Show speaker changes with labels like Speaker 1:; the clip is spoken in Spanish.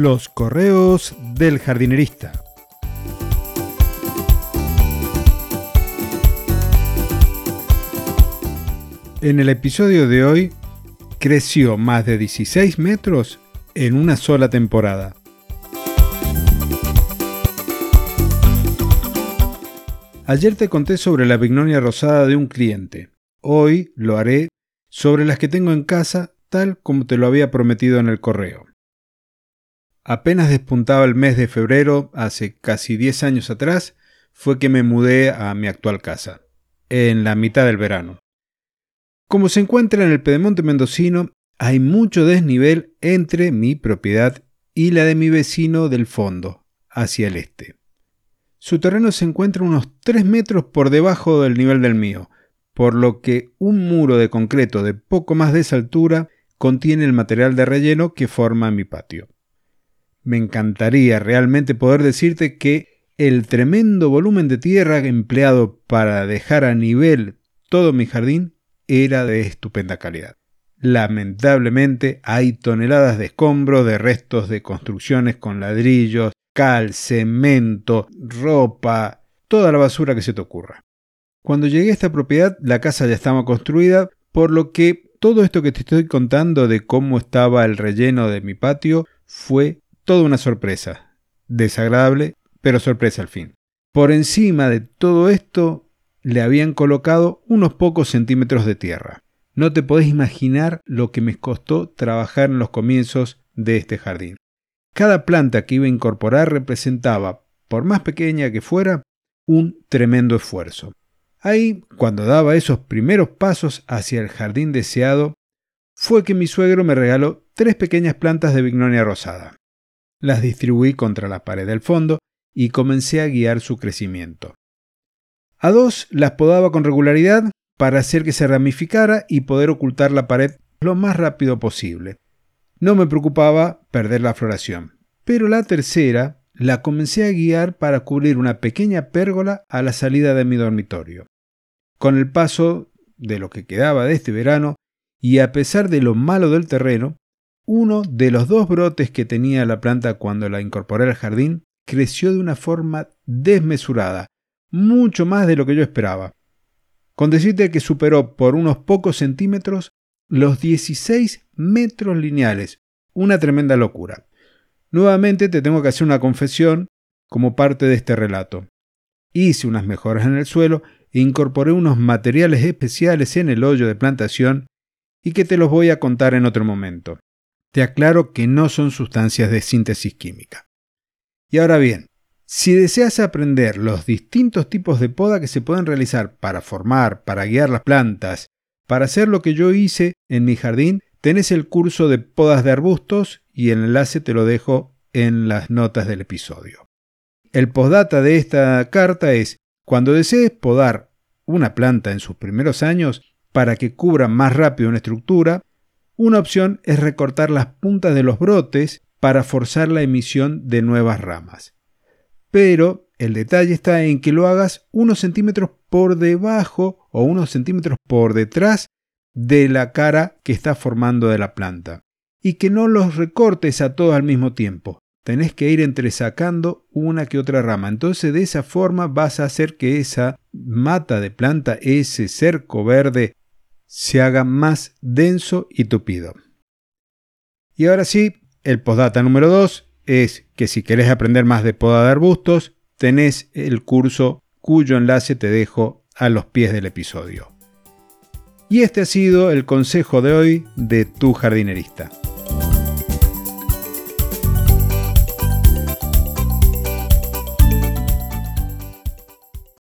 Speaker 1: Los correos del jardinerista. En el episodio de hoy, creció más de 16 metros en una sola temporada. Ayer te conté sobre la vignonia rosada de un cliente. Hoy lo haré sobre las que tengo en casa tal como te lo había prometido en el correo. Apenas despuntaba el mes de febrero, hace casi 10 años atrás, fue que me mudé a mi actual casa, en la mitad del verano. Como se encuentra en el Pedemonte mendocino, hay mucho desnivel entre mi propiedad y la de mi vecino del fondo, hacia el este. Su terreno se encuentra unos 3 metros por debajo del nivel del mío, por lo que un muro de concreto de poco más de esa altura contiene el material de relleno que forma mi patio. Me encantaría realmente poder decirte que el tremendo volumen de tierra empleado para dejar a nivel todo mi jardín era de estupenda calidad. Lamentablemente hay toneladas de escombros, de restos de construcciones con ladrillos, cal, cemento, ropa, toda la basura que se te ocurra. Cuando llegué a esta propiedad, la casa ya estaba construida, por lo que todo esto que te estoy contando de cómo estaba el relleno de mi patio fue toda una sorpresa. Desagradable, pero sorpresa al fin. Por encima de todo esto le habían colocado unos pocos centímetros de tierra. No te podés imaginar lo que me costó trabajar en los comienzos de este jardín. Cada planta que iba a incorporar representaba, por más pequeña que fuera, un tremendo esfuerzo. Ahí, cuando daba esos primeros pasos hacia el jardín deseado, fue que mi suegro me regaló tres pequeñas plantas de vignonia rosada. Las distribuí contra la pared del fondo y comencé a guiar su crecimiento. A dos las podaba con regularidad para hacer que se ramificara y poder ocultar la pared lo más rápido posible. No me preocupaba perder la floración. Pero la tercera la comencé a guiar para cubrir una pequeña pérgola a la salida de mi dormitorio. Con el paso de lo que quedaba de este verano, y a pesar de lo malo del terreno, uno de los dos brotes que tenía la planta cuando la incorporé al jardín creció de una forma desmesurada, mucho más de lo que yo esperaba. Con decirte que superó por unos pocos centímetros los 16 metros lineales. Una tremenda locura. Nuevamente te tengo que hacer una confesión como parte de este relato. Hice unas mejoras en el suelo e incorporé unos materiales especiales en el hoyo de plantación y que te los voy a contar en otro momento. Te aclaro que no son sustancias de síntesis química. Y ahora bien, si deseas aprender los distintos tipos de poda que se pueden realizar para formar, para guiar las plantas, para hacer lo que yo hice en mi jardín, tenés el curso de podas de arbustos y el enlace te lo dejo en las notas del episodio. El postdata de esta carta es, cuando desees podar una planta en sus primeros años para que cubra más rápido una estructura, una opción es recortar las puntas de los brotes para forzar la emisión de nuevas ramas pero el detalle está en que lo hagas unos centímetros por debajo o unos centímetros por detrás de la cara que está formando de la planta. Y que no los recortes a todos al mismo tiempo. Tenés que ir entresacando una que otra rama. Entonces de esa forma vas a hacer que esa mata de planta, ese cerco verde, se haga más denso y tupido. Y ahora sí, el postdata número 2 es que si querés aprender más de poda de arbustos, tenés el curso cuyo enlace te dejo a los pies del episodio. Y este ha sido el consejo de hoy de tu jardinerista.